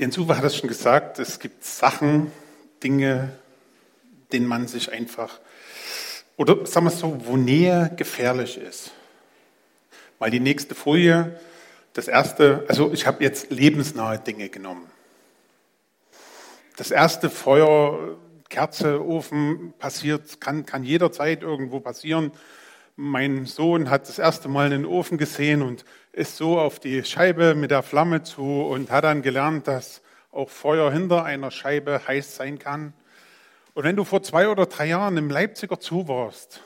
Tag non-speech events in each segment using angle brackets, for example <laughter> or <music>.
Jens Uwe hat es schon gesagt, es gibt Sachen, Dinge, denen man sich einfach, oder sagen wir es so, wo Nähe gefährlich ist. Mal die nächste Folie, das erste, also ich habe jetzt lebensnahe Dinge genommen. Das erste Feuer, Kerze, Ofen passiert, kann, kann jederzeit irgendwo passieren. Mein Sohn hat das erste Mal einen Ofen gesehen und ist so auf die Scheibe mit der Flamme zu und hat dann gelernt, dass auch Feuer hinter einer Scheibe heiß sein kann. Und wenn du vor zwei oder drei Jahren im Leipziger Zoo warst,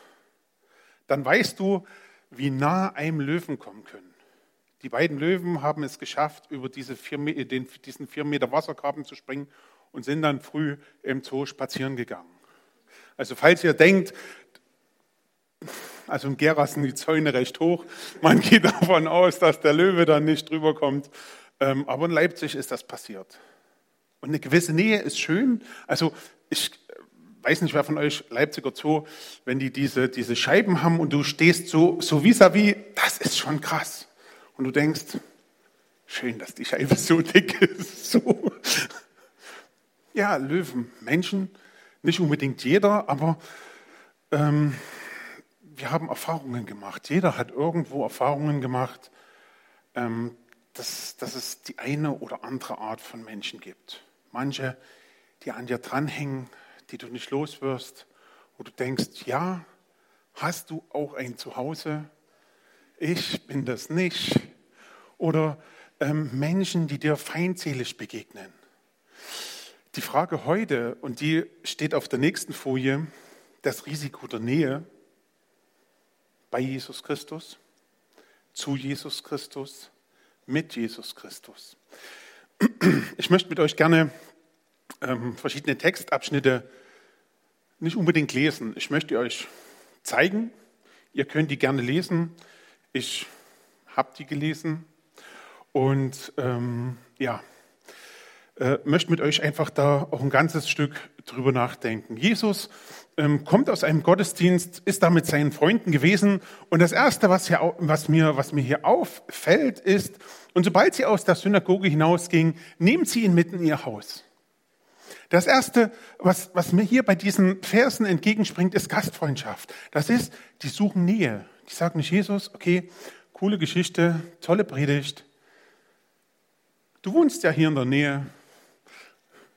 dann weißt du, wie nah einem Löwen kommen können. Die beiden Löwen haben es geschafft, über diese vier, den, diesen vier Meter Wassergraben zu springen und sind dann früh im Zoo spazieren gegangen. Also falls ihr denkt, also in Gera sind die Zäune recht hoch, man geht <laughs> davon aus, dass der Löwe dann nicht drüber kommt, ähm, aber in Leipzig ist das passiert. Und eine gewisse Nähe ist schön. Also ich weiß nicht, wer von euch Leipziger Zoo, wenn die diese, diese Scheiben haben und du stehst so, so vis-à-vis, das ist schon krass. Und du denkst, schön, dass die Scheibe so dick ist. <laughs> So. Ja, Löwen, Menschen, nicht unbedingt jeder, aber ähm, wir haben Erfahrungen gemacht. Jeder hat irgendwo Erfahrungen gemacht, ähm, dass, dass es die eine oder andere Art von Menschen gibt. Manche, die an dir dranhängen, die du nicht loswirst, wo du denkst, ja, hast du auch ein Zuhause? Ich bin das nicht. Oder ähm, Menschen, die dir feindselig begegnen. Die Frage heute, und die steht auf der nächsten Folie, das Risiko der Nähe bei Jesus Christus, zu Jesus Christus, mit Jesus Christus. <clears throat> Ich möchte mit euch gerne ähm, verschiedene Textabschnitte nicht unbedingt lesen. Ich möchte euch zeigen. Ihr könnt die gerne lesen. Ich habe die gelesen. Und ähm, ja, äh, möchte mit euch einfach da auch ein ganzes Stück drüber nachdenken. Jesus kommt aus einem Gottesdienst, ist da mit seinen Freunden gewesen und das Erste, was, hier, was, mir, was mir hier auffällt, ist, und sobald sie aus der Synagoge hinausging, nehmen sie ihn mit in ihr Haus. Das Erste, was, was mir hier bei diesen Versen entgegenspringt, ist Gastfreundschaft. Das ist, die suchen Nähe. Die sagen nicht Jesus, okay, coole Geschichte, tolle Predigt. Du wohnst ja hier in der Nähe.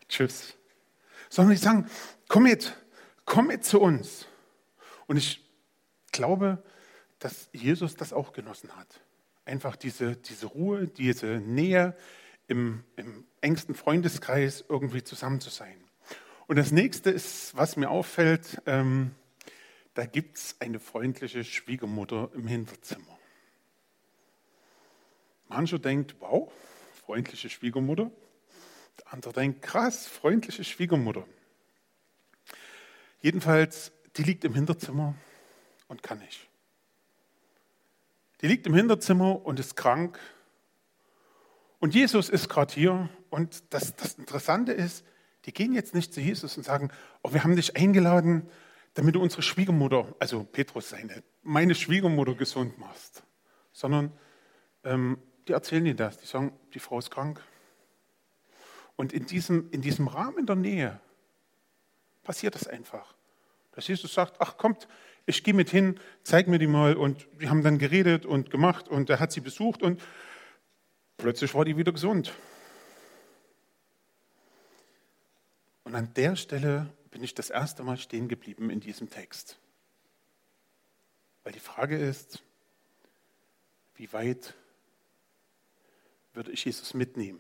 Tschüss. Sondern die sagen, komm mit, komm mit zu uns. Und ich glaube, dass Jesus das auch genossen hat. Einfach diese, diese Ruhe, diese Nähe im, im engsten Freundeskreis irgendwie zusammen zu sein. Und das nächste ist, was mir auffällt, ähm, da gibt es eine freundliche Schwiegermutter im Hinterzimmer. Mancher denkt, wow, freundliche Schwiegermutter. Der andere denkt, krass, freundliche Schwiegermutter. Jedenfalls, die liegt im Hinterzimmer und kann nicht. Die liegt im Hinterzimmer und ist krank. Und Jesus ist gerade hier. Und das, das Interessante ist, die gehen jetzt nicht zu Jesus und sagen, oh, wir haben dich eingeladen, damit du unsere Schwiegermutter, also Petrus seine, meine Schwiegermutter gesund machst. Sondern ähm, die erzählen dir das. Die sagen, die Frau ist krank. Und in diesem, in diesem Rahmen der Nähe passiert das einfach. Dass Jesus sagt, ach kommt, ich gehe mit hin, zeig mir die mal. Und wir haben dann geredet und gemacht und er hat sie besucht und plötzlich war die wieder gesund. Und an der Stelle bin ich das erste Mal stehen geblieben in diesem Text. Weil die Frage ist, wie weit würde ich Jesus mitnehmen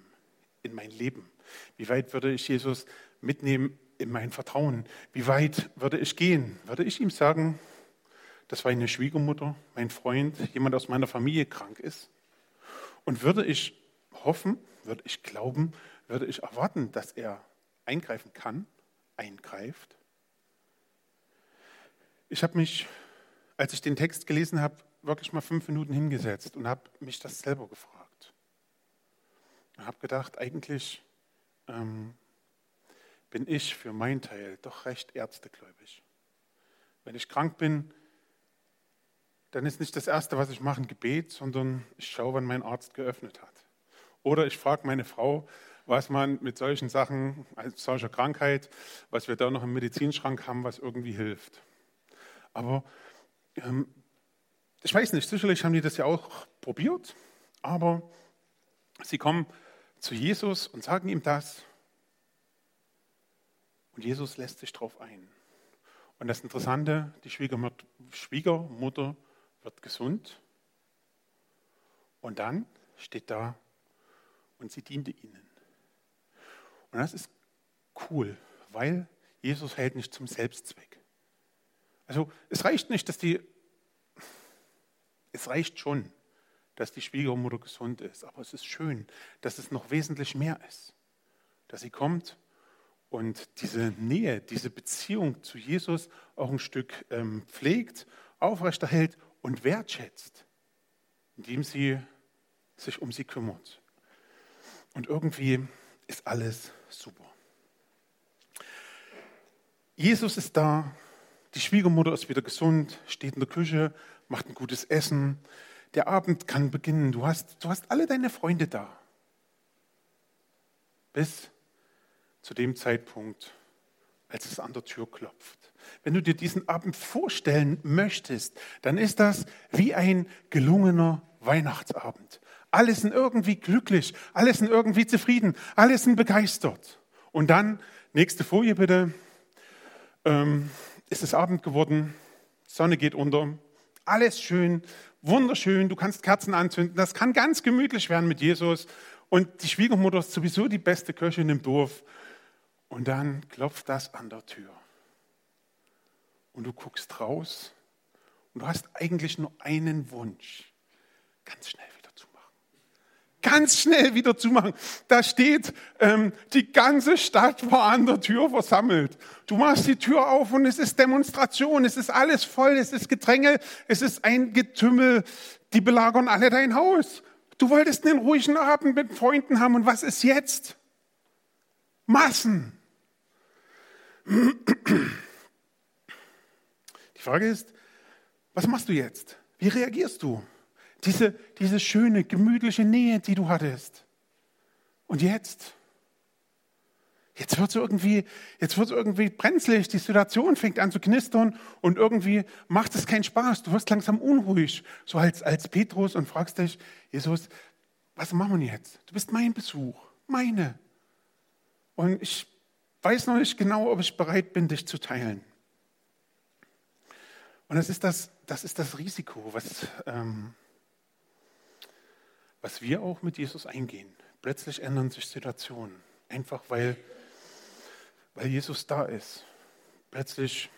in mein Leben? Wie weit würde ich Jesus mitnehmen in mein Vertrauen? Wie weit würde ich gehen? Würde ich ihm sagen, dass meine Schwiegermutter, mein Freund, jemand aus meiner Familie krank ist? Und würde ich hoffen, würde ich glauben, würde ich erwarten, dass er eingreifen kann, eingreift? Ich habe mich, als ich den Text gelesen habe, wirklich mal fünf Minuten hingesetzt und habe mich das selber gefragt. Ich habe gedacht, eigentlich ähm, bin ich für meinen Teil doch recht ärztegläubig. Wenn ich krank bin, dann ist nicht das Erste, was ich mache, ein Gebet, sondern ich schaue, wann mein Arzt geöffnet hat. Oder ich frage meine Frau, was man mit solchen Sachen, als solcher Krankheit, was wir da noch im Medizinschrank haben, was irgendwie hilft. Aber ähm, ich weiß nicht, sicherlich haben die das ja auch probiert, aber sie kommen zu Jesus und sagen ihm das. Und Jesus lässt sich darauf ein. Und das Interessante, die Schwiegermutter wird gesund. Und dann steht da, und sie diente ihnen. Und das ist cool, weil Jesus hält nicht zum Selbstzweck. Also es reicht nicht, dass die, es reicht schon, dass die Schwiegermutter gesund ist, aber es ist schön, dass es noch wesentlich mehr ist, dass sie kommt und diese Nähe, diese Beziehung zu Jesus auch ein Stück ähm, pflegt, aufrechterhält und wertschätzt, indem sie sich um sie kümmert. Und irgendwie ist alles super. Jesus ist da, die Schwiegermutter ist wieder gesund, steht in der Küche, macht ein gutes Essen. Der Abend kann beginnen. Du hast, du hast alle deine Freunde da. Bis zu dem Zeitpunkt, als es an der Tür klopft. Wenn du dir diesen Abend vorstellen möchtest, dann ist das wie ein gelungener Weihnachtsabend. Alle sind irgendwie glücklich, alle sind irgendwie zufrieden, alle sind begeistert. Und dann, nächste Folie bitte, ähm, ist es Abend geworden, Sonne geht unter, alles schön, wunderschön, du kannst Kerzen anzünden, das kann ganz gemütlich werden mit Jesus. Und die Schwiegermutter ist sowieso die beste Köchin im Dorf. Und dann klopft das an der Tür. Und du guckst raus und du hast eigentlich nur einen Wunsch. Ganz schnell wieder zumachen. Ganz schnell wieder zumachen. Da steht, ähm, die ganze Stadt war an der Tür versammelt. Du machst die Tür auf und es ist Demonstration. Es ist alles voll. Es ist Gedränge. Es ist ein Getümmel. Die belagern alle dein Haus. Du wolltest einen ruhigen Abend mit Freunden haben. Und was ist jetzt? Massen. Die Frage ist, was machst du jetzt? Wie reagierst du? Diese, diese schöne, gemütliche Nähe, die du hattest. Und jetzt? Jetzt wird es irgendwie, irgendwie brenzlig, die Situation fängt an zu knistern und irgendwie macht es keinen Spaß. Du wirst langsam unruhig, so als, als Petrus und fragst dich, Jesus, was machen wir jetzt? Du bist mein Besuch, meine. Und ich weiß noch nicht genau, ob ich bereit bin, dich zu teilen. Und das ist das, das, ist das Risiko, was, ähm, was wir auch mit Jesus eingehen. Plötzlich ändern sich Situationen, einfach weil, weil Jesus da ist. Plötzlich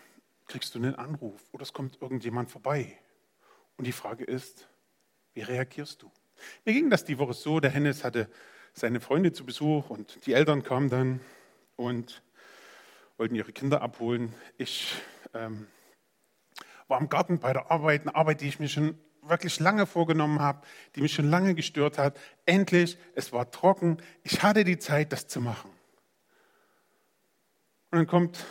kriegst du einen Anruf oder es kommt irgendjemand vorbei. Und die Frage ist, wie reagierst du? Mir ging das die Woche so, der Hennes hatte seine Freunde zu Besuch und die Eltern kamen dann und wollten ihre Kinder abholen. Ich ähm, war im Garten bei der Arbeit, eine Arbeit, die ich mir schon wirklich lange vorgenommen habe, die mich schon lange gestört hat. Endlich, es war trocken, ich hatte die Zeit, das zu machen. Und dann kommt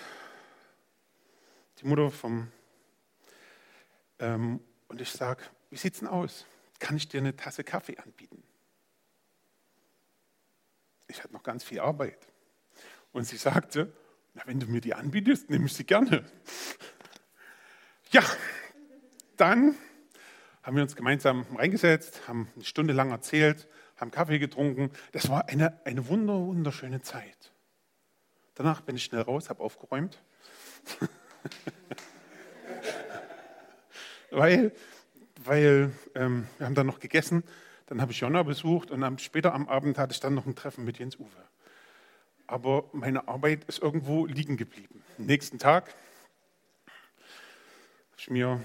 die Mutter vom, ähm, und ich sage, wie sieht es denn aus? Kann ich dir eine Tasse Kaffee anbieten? Ich hatte noch ganz viel Arbeit. Und sie sagte, na, wenn du mir die anbietest, nehme ich sie gerne. Ja, dann haben wir uns gemeinsam reingesetzt, haben eine Stunde lang erzählt, haben Kaffee getrunken. Das war eine, eine wunder, wunderschöne Zeit. Danach bin ich schnell raus, habe aufgeräumt. <laughs> weil weil ähm, wir haben dann noch gegessen, dann habe ich Jonna besucht und dann, später am Abend hatte ich dann noch ein Treffen mit Jens Uwe aber meine Arbeit ist irgendwo liegen geblieben. Am nächsten Tag habe ich mir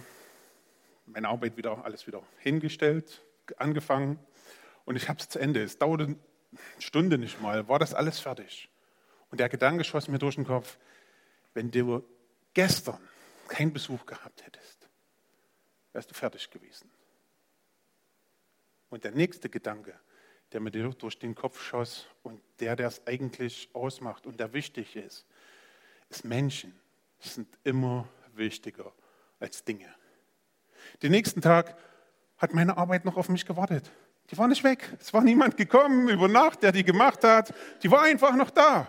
meine Arbeit wieder, alles wieder hingestellt, angefangen und ich habe es zu Ende. Es dauerte eine Stunde nicht mal, war das alles fertig. Und der Gedanke schoss mir durch den Kopf, wenn du gestern keinen Besuch gehabt hättest, wärst du fertig gewesen. Und der nächste Gedanke, der mir durch den Kopf schoss und der, der es eigentlich ausmacht und der wichtig ist, ist Menschen sind immer wichtiger als Dinge. Den nächsten Tag hat meine Arbeit noch auf mich gewartet. Die war nicht weg. Es war niemand gekommen über Nacht, der die gemacht hat. Die war einfach noch da.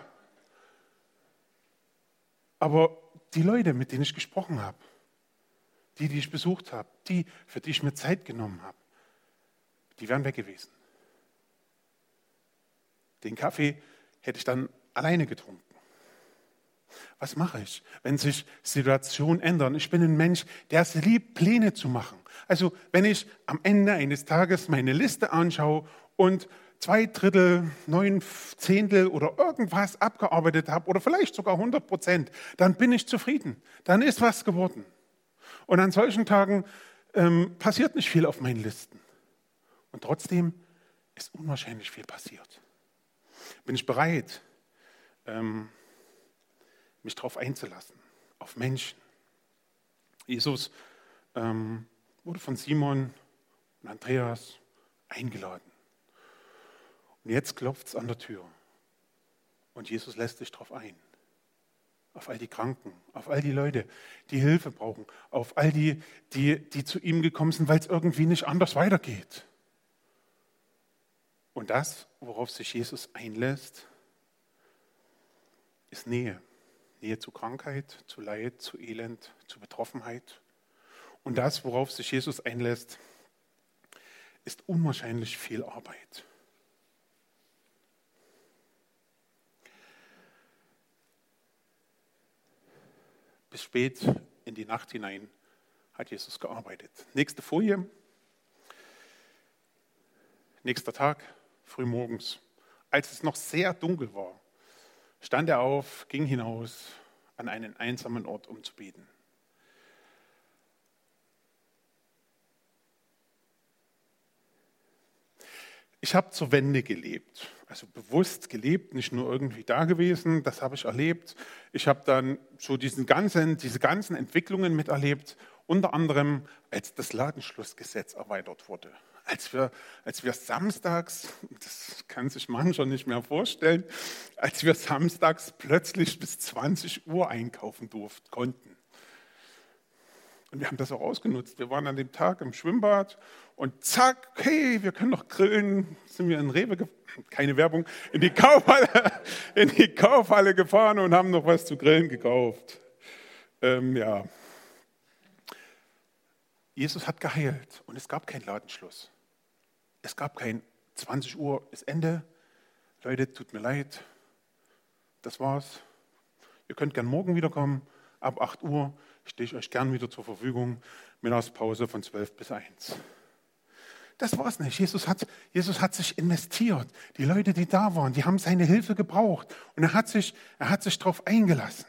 Aber die Leute, mit denen ich gesprochen habe, die, die ich besucht habe, die, für die ich mir Zeit genommen habe, die wären weg gewesen. Den Kaffee hätte ich dann alleine getrunken. Was mache ich, wenn sich Situationen ändern? Ich bin ein Mensch, der es liebt, Pläne zu machen. Also wenn ich am Ende eines Tages meine Liste anschaue und zwei Drittel, neun Zehntel oder irgendwas abgearbeitet habe oder vielleicht sogar 100 Prozent, dann bin ich zufrieden. Dann ist was geworden. Und an solchen Tagen ähm, passiert nicht viel auf meinen Listen. Und trotzdem ist unwahrscheinlich viel passiert. Bin ich bereit, ähm, mich darauf einzulassen, auf Menschen. Jesus ähm, wurde von Simon und Andreas eingeladen. Und jetzt klopft es an der Tür. Und Jesus lässt sich darauf ein. Auf all die Kranken, auf all die Leute, die Hilfe brauchen, auf all die, die, die zu ihm gekommen sind, weil es irgendwie nicht anders weitergeht. Und das, worauf sich Jesus einlässt, ist Nähe. Nähe zu Krankheit, zu Leid, zu Elend, zu Betroffenheit. Und das, worauf sich Jesus einlässt, ist unwahrscheinlich viel Arbeit. Bis spät in die Nacht hinein hat Jesus gearbeitet. Nächste Folie. Nächster Tag, früh morgens, als es noch sehr dunkel war, stand er auf, ging hinaus an einen einsamen Ort, um zu beten. Ich habe zur Wende gelebt, also bewusst gelebt, nicht nur irgendwie da gewesen, das habe ich erlebt. Ich habe dann so diesen ganzen, diese ganzen Entwicklungen miterlebt, unter anderem als das Ladenschlussgesetz erweitert wurde als wir, als wir samstags, das kann sich mancher nicht mehr vorstellen, als wir samstags plötzlich bis 20 Uhr einkaufen durften, konnten. Und wir haben das auch ausgenutzt. Wir waren an dem Tag im Schwimmbad und zack, hey, wir können noch grillen, sind wir in Rewe, keine Werbung, in die Kaufhalle, <laughs> in die Kaufhalle gefahren und haben noch was zu grillen gekauft. Ähm, ja. Jesus hat geheilt und es gab keinen Ladenschluss. Es gab kein 20 Uhr ist Ende. Leute, tut mir leid. Das war's. Ihr könnt gern morgen wiederkommen. Ab 8 Uhr stehe ich euch gern wieder zur Verfügung. Mittagspause von 12 bis 1. Das war es nicht. Jesus hat, Jesus hat sich investiert. Die Leute, die da waren, die haben seine Hilfe gebraucht. Und er hat sich, er hat sich darauf eingelassen.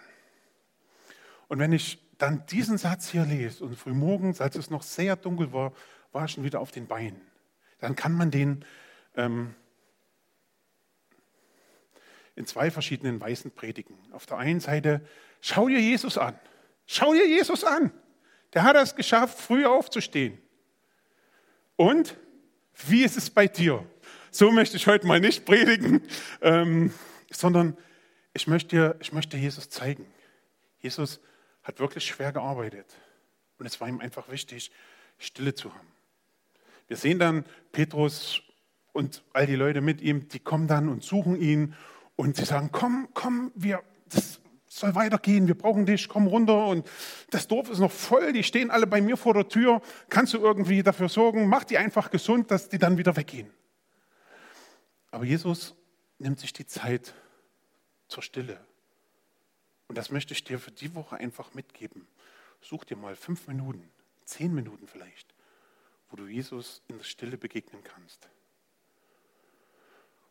Und wenn ich dann diesen Satz hier lese und frühmorgens, als es noch sehr dunkel war, war ich schon wieder auf den Beinen dann kann man den ähm, in zwei verschiedenen Weisen predigen. Auf der einen Seite, schau dir Jesus an. Schau dir Jesus an. Der hat es geschafft, früh aufzustehen. Und wie ist es bei dir? So möchte ich heute mal nicht predigen, ähm, sondern ich möchte, ich möchte Jesus zeigen. Jesus hat wirklich schwer gearbeitet. Und es war ihm einfach wichtig, Stille zu haben. Wir sehen dann Petrus und all die Leute mit ihm, die kommen dann und suchen ihn und sie sagen, komm, komm, wir, das soll weitergehen, wir brauchen dich, komm runter und das Dorf ist noch voll, die stehen alle bei mir vor der Tür, kannst du irgendwie dafür sorgen, mach die einfach gesund, dass die dann wieder weggehen. Aber Jesus nimmt sich die Zeit zur Stille. Und das möchte ich dir für die Woche einfach mitgeben. Such dir mal fünf Minuten, zehn Minuten vielleicht wo du Jesus in der Stille begegnen kannst.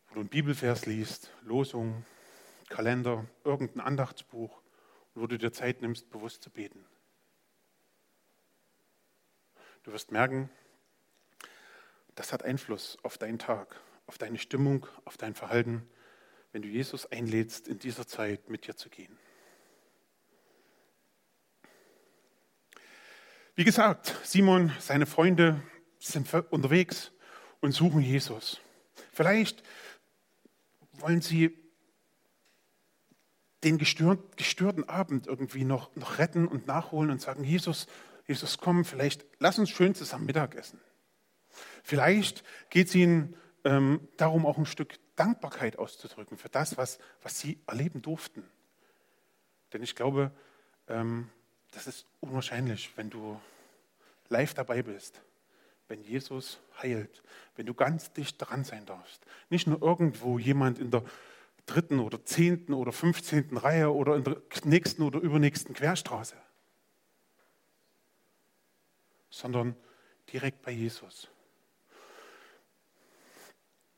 Wo du einen Bibelvers liest, Losung, Kalender, irgendein Andachtsbuch, wo du dir Zeit nimmst, bewusst zu beten. Du wirst merken, das hat Einfluss auf deinen Tag, auf deine Stimmung, auf dein Verhalten, wenn du Jesus einlädst, in dieser Zeit mit dir zu gehen. Wie gesagt, Simon, seine Freunde sind unterwegs und suchen Jesus. Vielleicht wollen sie den gestörten Abend irgendwie noch, noch retten und nachholen und sagen, Jesus, Jesus, komm, vielleicht lass uns schön zusammen Mittag essen. Vielleicht geht es ihnen ähm, darum, auch ein Stück Dankbarkeit auszudrücken für das, was, was sie erleben durften. Denn ich glaube, ähm, das ist unwahrscheinlich, wenn du live dabei bist, wenn Jesus heilt, wenn du ganz dicht dran sein darfst. Nicht nur irgendwo jemand in der dritten oder zehnten oder fünfzehnten Reihe oder in der nächsten oder übernächsten Querstraße, sondern direkt bei Jesus.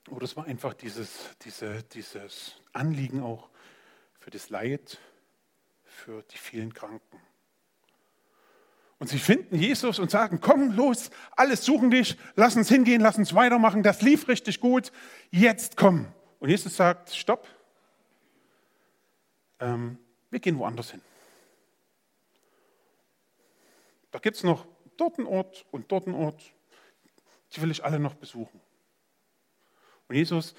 Oder es war einfach dieses, diese, dieses Anliegen auch für das Leid, für die vielen Kranken. Und sie finden Jesus und sagen, komm los, alles suchen dich, lass uns hingehen, lass uns weitermachen, das lief richtig gut, jetzt komm. Und Jesus sagt, stopp, ähm, wir gehen woanders hin. Da gibt es noch dort einen Ort und dort einen Ort, die will ich alle noch besuchen. Und Jesus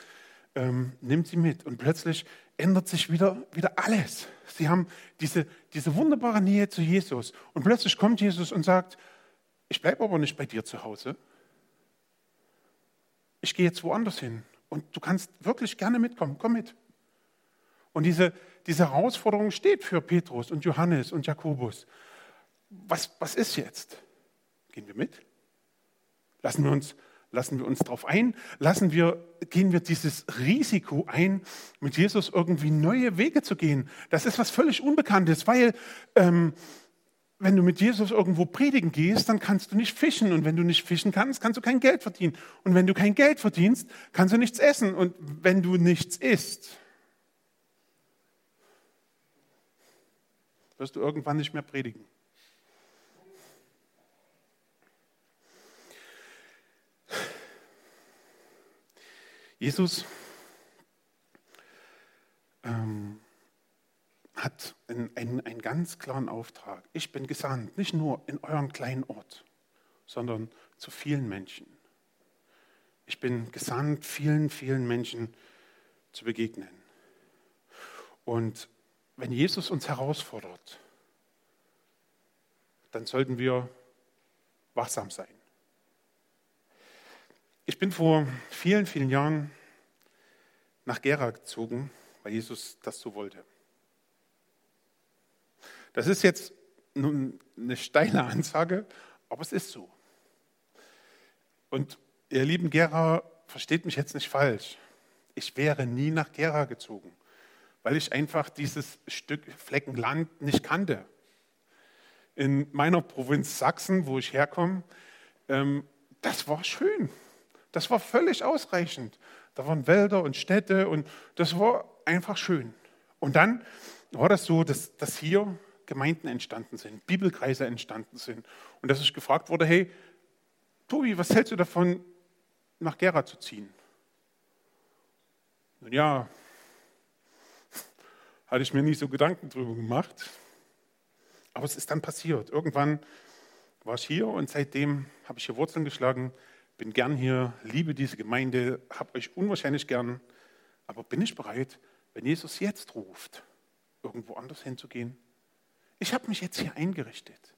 ähm, nimmt sie mit und plötzlich ändert sich wieder, wieder alles. Sie haben diese, diese wunderbare Nähe zu Jesus und plötzlich kommt Jesus und sagt, ich bleibe aber nicht bei dir zu Hause. Ich gehe jetzt woanders hin und du kannst wirklich gerne mitkommen. Komm mit. Und diese, diese Herausforderung steht für Petrus und Johannes und Jakobus. Was, was ist jetzt? Gehen wir mit? Lassen wir uns Lassen wir uns darauf ein? Lassen wir, gehen wir dieses Risiko ein, mit Jesus irgendwie neue Wege zu gehen? Das ist was völlig Unbekanntes, weil ähm, wenn du mit Jesus irgendwo predigen gehst, dann kannst du nicht fischen. Und wenn du nicht fischen kannst, kannst du kein Geld verdienen. Und wenn du kein Geld verdienst, kannst du nichts essen. Und wenn du nichts isst, wirst du irgendwann nicht mehr predigen. Jesus ähm, hat einen, einen, einen ganz klaren Auftrag. Ich bin gesandt, nicht nur in eurem kleinen Ort, sondern zu vielen Menschen. Ich bin gesandt, vielen, vielen Menschen zu begegnen. Und wenn Jesus uns herausfordert, dann sollten wir wachsam sein. Ich bin vor vielen, vielen Jahren nach Gera gezogen, weil Jesus das so wollte. Das ist jetzt nun eine steile Ansage, aber es ist so. Und ihr lieben Gera, versteht mich jetzt nicht falsch. Ich wäre nie nach Gera gezogen, weil ich einfach dieses Stück Flecken Land nicht kannte. In meiner Provinz Sachsen, wo ich herkomme, ähm, das war schön. Das war völlig ausreichend. Da waren Wälder und Städte und das war einfach schön. Und dann war das so, dass, dass hier Gemeinden entstanden sind, Bibelkreise entstanden sind und dass ich gefragt wurde, hey, Tobi, was hältst du davon, nach Gera zu ziehen? Nun ja, <laughs> hatte ich mir nicht so Gedanken drüber gemacht, aber es ist dann passiert. Irgendwann war ich hier und seitdem habe ich hier Wurzeln geschlagen, bin gern hier, liebe diese Gemeinde, habe euch unwahrscheinlich gern, aber bin ich bereit, wenn Jesus jetzt ruft, irgendwo anders hinzugehen? Ich habe mich jetzt hier eingerichtet.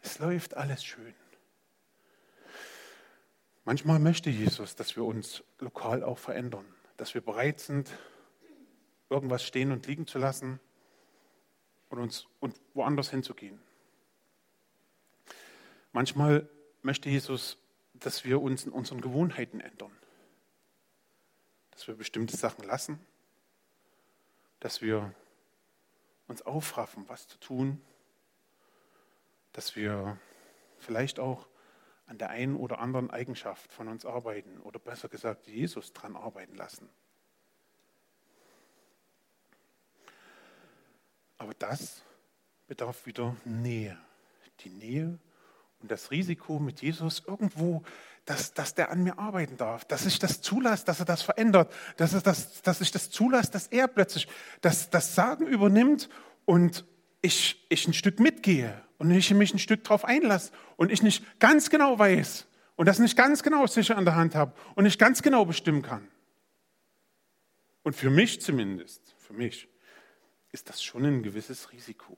Es läuft alles schön. Manchmal möchte Jesus, dass wir uns lokal auch verändern, dass wir bereit sind, irgendwas stehen und liegen zu lassen und uns und woanders hinzugehen. Manchmal möchte Jesus dass wir uns in unseren Gewohnheiten ändern. Dass wir bestimmte Sachen lassen, dass wir uns aufraffen, was zu tun, dass wir vielleicht auch an der einen oder anderen Eigenschaft von uns arbeiten oder besser gesagt Jesus dran arbeiten lassen. Aber das bedarf wieder Nähe. Die Nähe und das Risiko mit Jesus irgendwo, dass, dass der an mir arbeiten darf, dass ich das zulasse, dass er das verändert, dass, er das, dass ich das zulasse, dass er plötzlich das, das Sagen übernimmt und ich, ich ein Stück mitgehe und ich mich ein Stück darauf einlasse und ich nicht ganz genau weiß und das nicht ganz genau sicher an der Hand habe und nicht ganz genau bestimmen kann. Und für mich zumindest, für mich, ist das schon ein gewisses Risiko.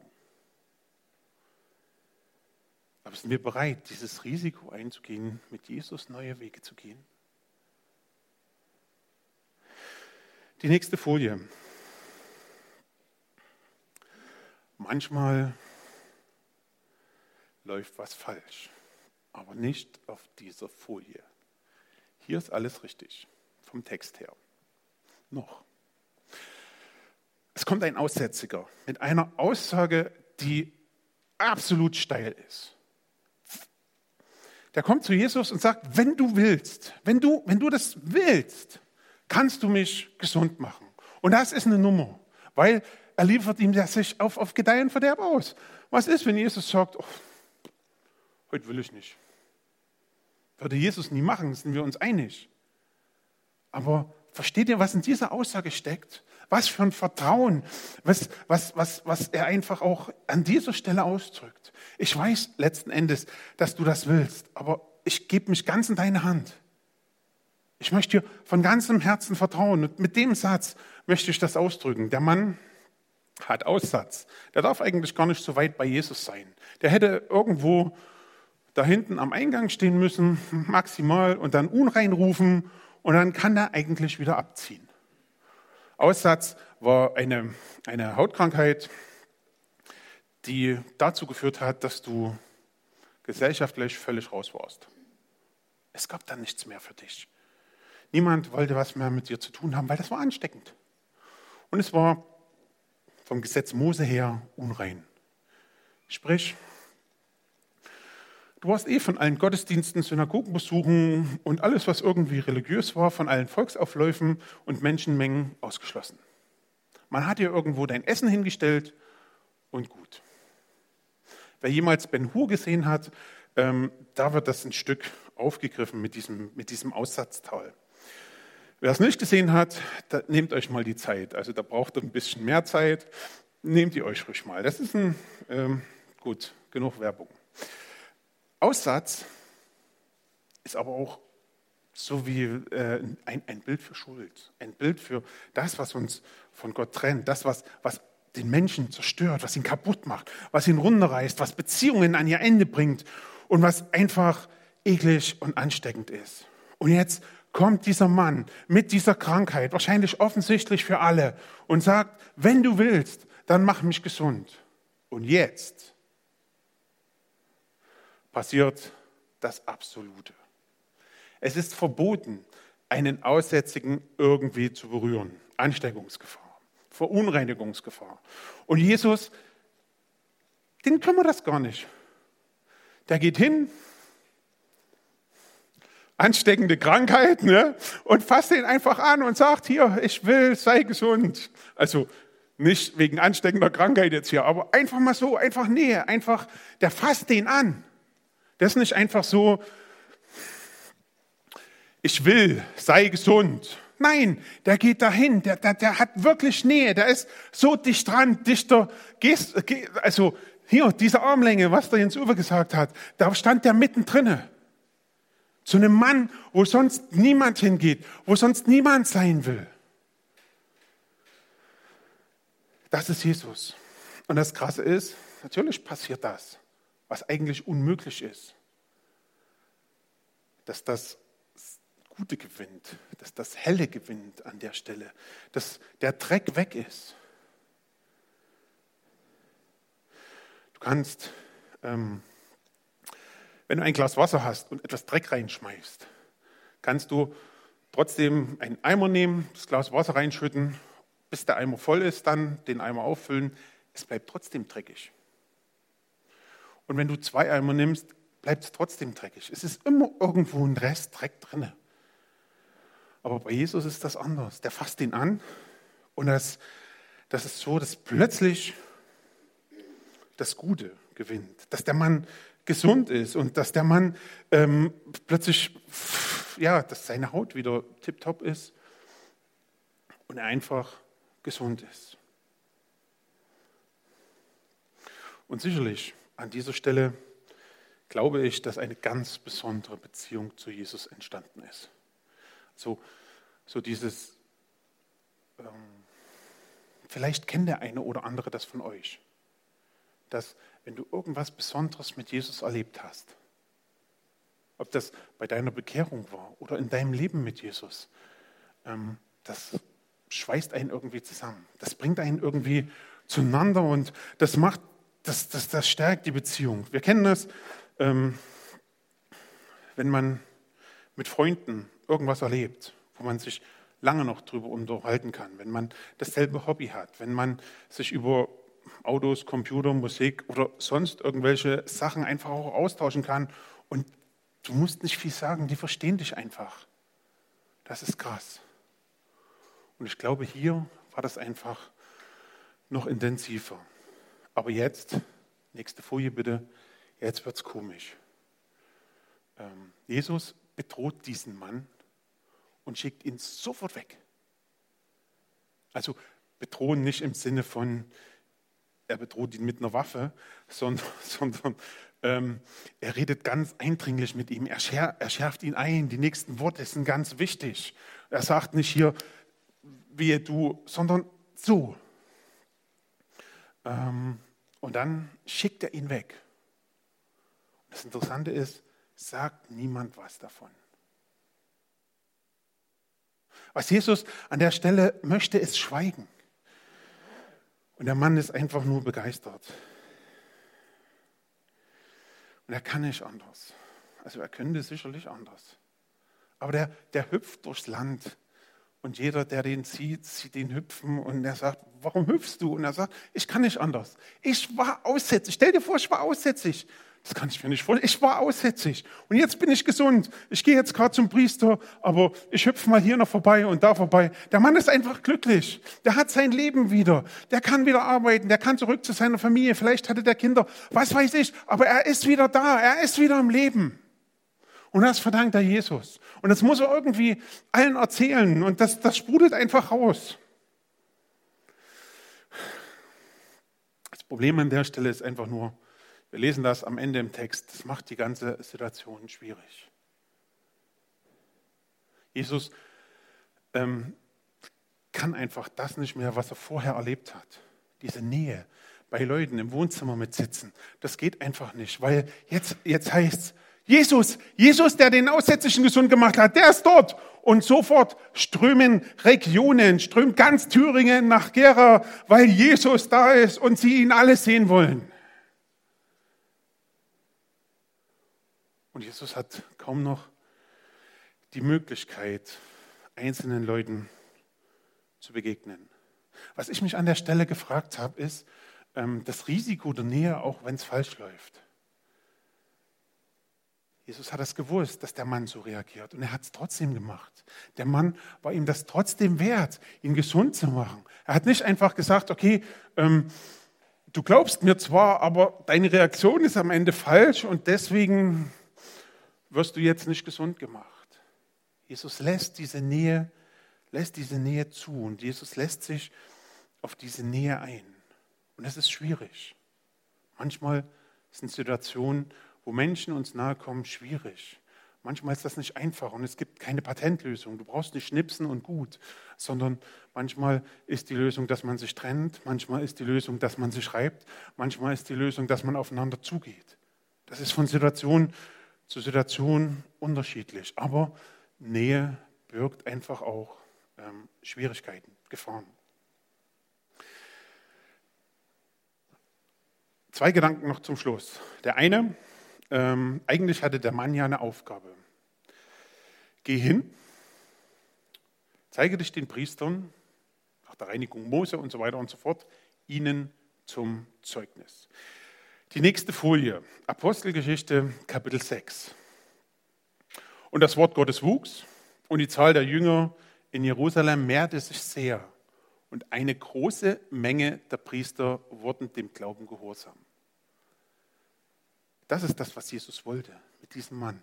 Aber sind wir bereit, dieses Risiko einzugehen, mit Jesus neue Wege zu gehen? Die nächste Folie. Manchmal läuft was falsch, aber nicht auf dieser Folie. Hier ist alles richtig, vom Text her. Noch. Es kommt ein Aussätziger mit einer Aussage, die absolut steil ist. Der kommt zu Jesus und sagt, wenn du willst, wenn du, wenn du das willst, kannst du mich gesund machen. Und das ist eine Nummer, weil er liefert ihm sich auf, auf Gedeih und Verderb aus. Was ist, wenn Jesus sagt, oh, heute will ich nicht? Würde Jesus nie machen, sind wir uns einig. Aber versteht ihr, was in dieser Aussage steckt? Was für ein Vertrauen, was, was, was, was er einfach auch an dieser Stelle ausdrückt. Ich weiß letzten Endes, dass du das willst, aber ich gebe mich ganz in deine Hand. Ich möchte dir von ganzem Herzen vertrauen. Und mit dem Satz möchte ich das ausdrücken. Der Mann hat Aussatz. Der darf eigentlich gar nicht so weit bei Jesus sein. Der hätte irgendwo da hinten am Eingang stehen müssen, maximal, und dann unrein rufen und dann kann er eigentlich wieder abziehen. Aussatz war eine, eine Hautkrankheit, die dazu geführt hat, dass du gesellschaftlich völlig raus warst. Es gab dann nichts mehr für dich. Niemand wollte was mehr mit dir zu tun haben, weil das war ansteckend. Und es war vom Gesetz Mose her unrein. Sprich, du warst eh von allen Gottesdiensten, Synagogenbesuchen und alles, was irgendwie religiös war, von allen Volksaufläufen und Menschenmengen ausgeschlossen. Man hat dir irgendwo dein Essen hingestellt und gut. Wer jemals Ben Hur gesehen hat, ähm, da wird das ein Stück aufgegriffen mit diesem, mit diesem Aussatztal. Wer es nicht gesehen hat, nehmt euch mal die Zeit. Also da braucht ihr ein bisschen mehr Zeit. Nehmt ihr euch ruhig mal. Das ist ein, ähm, gut, genug Werbung. Aussatz ist aber auch so wie äh, ein, ein Bild für Schuld. Ein Bild für das, was uns von Gott trennt. Das, was, was den Menschen zerstört, was ihn kaputt macht, was ihn runterreißt, was Beziehungen an ihr Ende bringt und was einfach eklig und ansteckend ist. Und jetzt kommt dieser Mann mit dieser Krankheit, wahrscheinlich offensichtlich für alle, und sagt, wenn du willst, dann mach mich gesund. Und jetzt passiert das Absolute. Es ist verboten, einen Aussätzigen irgendwie zu berühren. Ansteckungsgefahr, Verunreinigungsgefahr. Und Jesus, den kümmert das gar nicht. Der geht hin, ansteckende Krankheit ne? und fasst ihn einfach an und sagt, hier, ich will, sei gesund. Also nicht wegen ansteckender Krankheit jetzt hier, aber einfach mal so, einfach Nähe, einfach, der fasst den an. Das ist nicht einfach so, ich will, sei gesund. Nein, der geht dahin, der, der, der hat wirklich Nähe, der ist so dicht dran, dichter, gehst, also hier, diese Armlänge, was der Jens Uwe gesagt hat, da stand der mittendrin. Zu einem Mann, wo sonst niemand hingeht, wo sonst niemand sein will. Das ist Jesus. Und das Krasse ist, natürlich passiert das, was eigentlich unmöglich ist. Dass das Gute gewinnt, dass das Helle gewinnt an der Stelle, dass der Dreck weg ist. Du kannst ähm, wenn du ein Glas Wasser hast und etwas Dreck reinschmeißt, kannst du trotzdem einen Eimer nehmen, das Glas Wasser reinschütten, bis der Eimer voll ist, dann den Eimer auffüllen. Es bleibt trotzdem dreckig. Und wenn du zwei Eimer nimmst, bleibt es trotzdem dreckig. Es ist immer irgendwo ein Rest Dreck drin. Aber bei Jesus ist das anders. Der fasst ihn an und das, das ist so, dass plötzlich das Gute gewinnt. Dass der Mann gesund ist und dass der Mann ähm, plötzlich, ja, dass seine Haut wieder tiptop ist und er einfach gesund ist. Und sicherlich an dieser Stelle glaube ich, dass eine ganz besondere Beziehung zu Jesus entstanden ist. So, so dieses, ähm, vielleicht kennt der eine oder andere das von euch dass wenn du irgendwas Besonderes mit Jesus erlebt hast, ob das bei deiner Bekehrung war oder in deinem Leben mit Jesus, ähm, das schweißt einen irgendwie zusammen. Das bringt einen irgendwie zueinander und das macht, das, das, das stärkt die Beziehung. Wir kennen das, ähm, wenn man mit Freunden irgendwas erlebt, wo man sich lange noch darüber unterhalten kann, wenn man dasselbe Hobby hat, wenn man sich über Autos, Computer, Musik oder sonst irgendwelche Sachen einfach auch austauschen kann und du musst nicht viel sagen, die verstehen dich einfach. Das ist krass. Und ich glaube, hier war das einfach noch intensiver. Aber jetzt, nächste Folie bitte, jetzt wird es komisch. Ähm, Jesus bedroht diesen Mann und schickt ihn sofort weg. Also bedrohen nicht im Sinne von, er bedroht ihn mit einer Waffe, <laughs> sondern, sondern ähm, er redet ganz eindringlich mit ihm. Er, schär, er schärft ihn ein. Die nächsten Worte sind ganz wichtig. Er sagt nicht hier, wie du, sondern so. Ähm, und dann schickt er ihn weg. Das Interessante ist, sagt niemand was davon. Was Jesus an der Stelle möchte, ist Schweigen. Und der Mann ist einfach nur begeistert. Und er kann nicht anders. Also er könnte sicherlich anders. Aber der, der hüpft durchs Land. Und jeder, der den sieht, sieht ihn hüpfen. Und er sagt, warum hüpfst du? Und er sagt, ich kann nicht anders. Ich war aussätzig. Stell dir vor, ich war aussätzig. Das kann ich mir nicht vorstellen. Ich war aussätzig und jetzt bin ich gesund. Ich gehe jetzt gerade zum Priester, aber ich hüpfe mal hier noch vorbei und da vorbei. Der Mann ist einfach glücklich. Der hat sein Leben wieder. Der kann wieder arbeiten. Der kann zurück zu seiner Familie. Vielleicht hatte der Kinder. Was weiß ich. Aber er ist wieder da. Er ist wieder im Leben. Und das verdankt er Jesus. Und das muss er irgendwie allen erzählen. Und das, das sprudelt einfach raus. Das Problem an der Stelle ist einfach nur, wir lesen das am Ende im Text. Das macht die ganze Situation schwierig. Jesus ähm, kann einfach das nicht mehr, was er vorher erlebt hat. Diese Nähe bei Leuten im Wohnzimmer mit sitzen. Das geht einfach nicht, weil jetzt, jetzt heißt es, Jesus, Jesus, der den Aussätzlichen gesund gemacht hat, der ist dort. Und sofort strömen Regionen, strömt ganz Thüringen nach Gera, weil Jesus da ist und sie ihn alle sehen wollen. Und Jesus hat kaum noch die Möglichkeit, einzelnen Leuten zu begegnen. Was ich mich an der Stelle gefragt habe, ist ähm, das Risiko der Nähe, auch wenn es falsch läuft. Jesus hat das gewusst, dass der Mann so reagiert und er hat es trotzdem gemacht. Der Mann war ihm das trotzdem wert, ihn gesund zu machen. Er hat nicht einfach gesagt, okay, ähm, du glaubst mir zwar, aber deine Reaktion ist am Ende falsch und deswegen wirst du jetzt nicht gesund gemacht. Jesus lässt diese Nähe, lässt diese Nähe zu und Jesus lässt sich auf diese Nähe ein. Und das ist schwierig. Manchmal sind Situationen, wo Menschen uns nahe kommen, schwierig. Manchmal ist das nicht einfach und es gibt keine Patentlösung. Du brauchst nicht schnipsen und gut, sondern manchmal ist die Lösung, dass man sich trennt, manchmal ist die Lösung, dass man sich schreibt, manchmal ist die Lösung, dass man aufeinander zugeht. Das ist von Situation zu Situation unterschiedlich. Aber Nähe birgt einfach auch ähm, Schwierigkeiten, Gefahren. Zwei Gedanken noch zum Schluss. Der eine, ähm, eigentlich hatte der Mann ja eine Aufgabe. Geh hin, zeige dich den Priestern, nach der Reinigung Mose und so weiter und so fort, ihnen zum Zeugnis. Die nächste Folie, Apostelgeschichte Kapitel 6. Und das Wort Gottes wuchs und die Zahl der Jünger in Jerusalem mehrte sich sehr. Und eine große Menge der Priester wurden dem Glauben gehorsam. Das ist das, was Jesus wollte mit diesem Mann.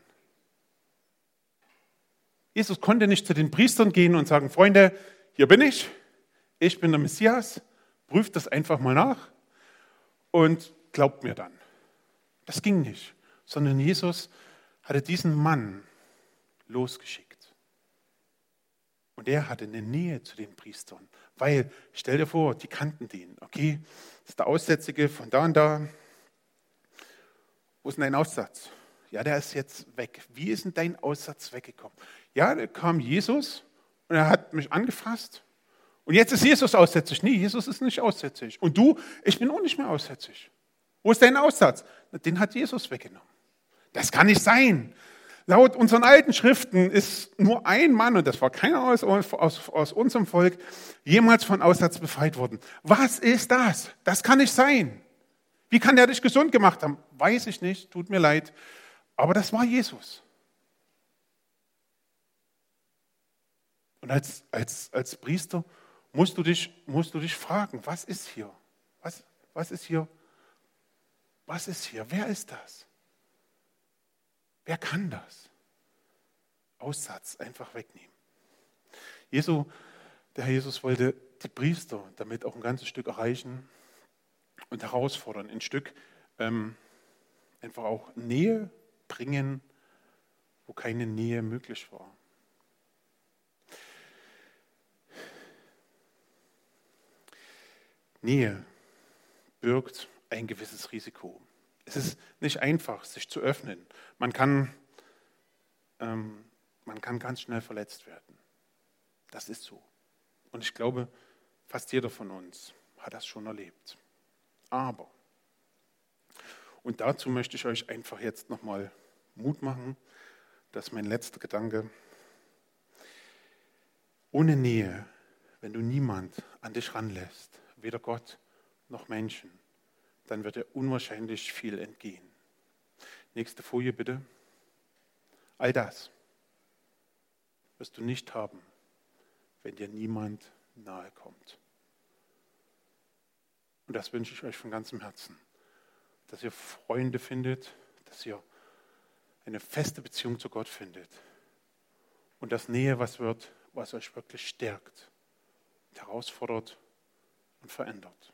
Jesus konnte nicht zu den Priestern gehen und sagen, Freunde, hier bin ich, ich bin der Messias, prüft das einfach mal nach und glaubt mir dann. Das ging nicht, sondern Jesus hatte diesen Mann losgeschickt. Und er hatte eine Nähe zu den Priestern, Weil, stell dir vor, die kannten den, okay? Das ist der Aussätzige von da und da. Wo ist dein Aussatz? Ja, der ist jetzt weg. Wie ist denn dein Aussatz weggekommen? Ja, da kam Jesus und er hat mich angefasst. Und jetzt ist Jesus aussätzig. Nee, Jesus ist nicht aussätzig. Und du, ich bin auch nicht mehr aussätzig. Wo ist dein Aussatz? Den hat Jesus weggenommen. Das kann nicht sein. Laut unseren alten Schriften ist nur ein Mann, und das war keiner aus, aus, aus unserem Volk, jemals von Aussatz befreit worden. Was ist das? Das kann nicht sein. Wie kann der dich gesund gemacht haben? Weiß ich nicht, tut mir leid. Aber das war Jesus. Und als, als, als Priester musst du, dich, musst du dich fragen, was ist hier? Was, was ist hier? Was ist hier? Wer ist das? Wer kann das? Aussatz einfach wegnehmen. Jesu, der Herr Jesus wollte die Priester damit auch ein ganzes Stück erreichen und herausfordern, ein Stück ähm, einfach auch Nähe bringen, wo keine Nähe möglich war. Nähe birgt ein gewisses Risiko. Es ist nicht einfach, sich zu öffnen. Man kann, ähm, man kann ganz schnell verletzt werden. Das ist so. Und ich glaube, fast jeder von uns hat das schon erlebt. Aber, und dazu möchte ich euch einfach jetzt nochmal Mut machen, das ist mein letzter Gedanke. Ohne Nähe, wenn du niemand an dich ranlässt, weder Gott noch Menschen, dann wird dir unwahrscheinlich viel entgehen. Nächste Folie bitte. All das wirst du nicht haben, wenn dir niemand nahe kommt. Und das wünsche ich euch von ganzem Herzen, dass ihr Freunde findet, dass ihr eine feste Beziehung zu Gott findet und dass Nähe was wird, was euch wirklich stärkt, herausfordert und verändert.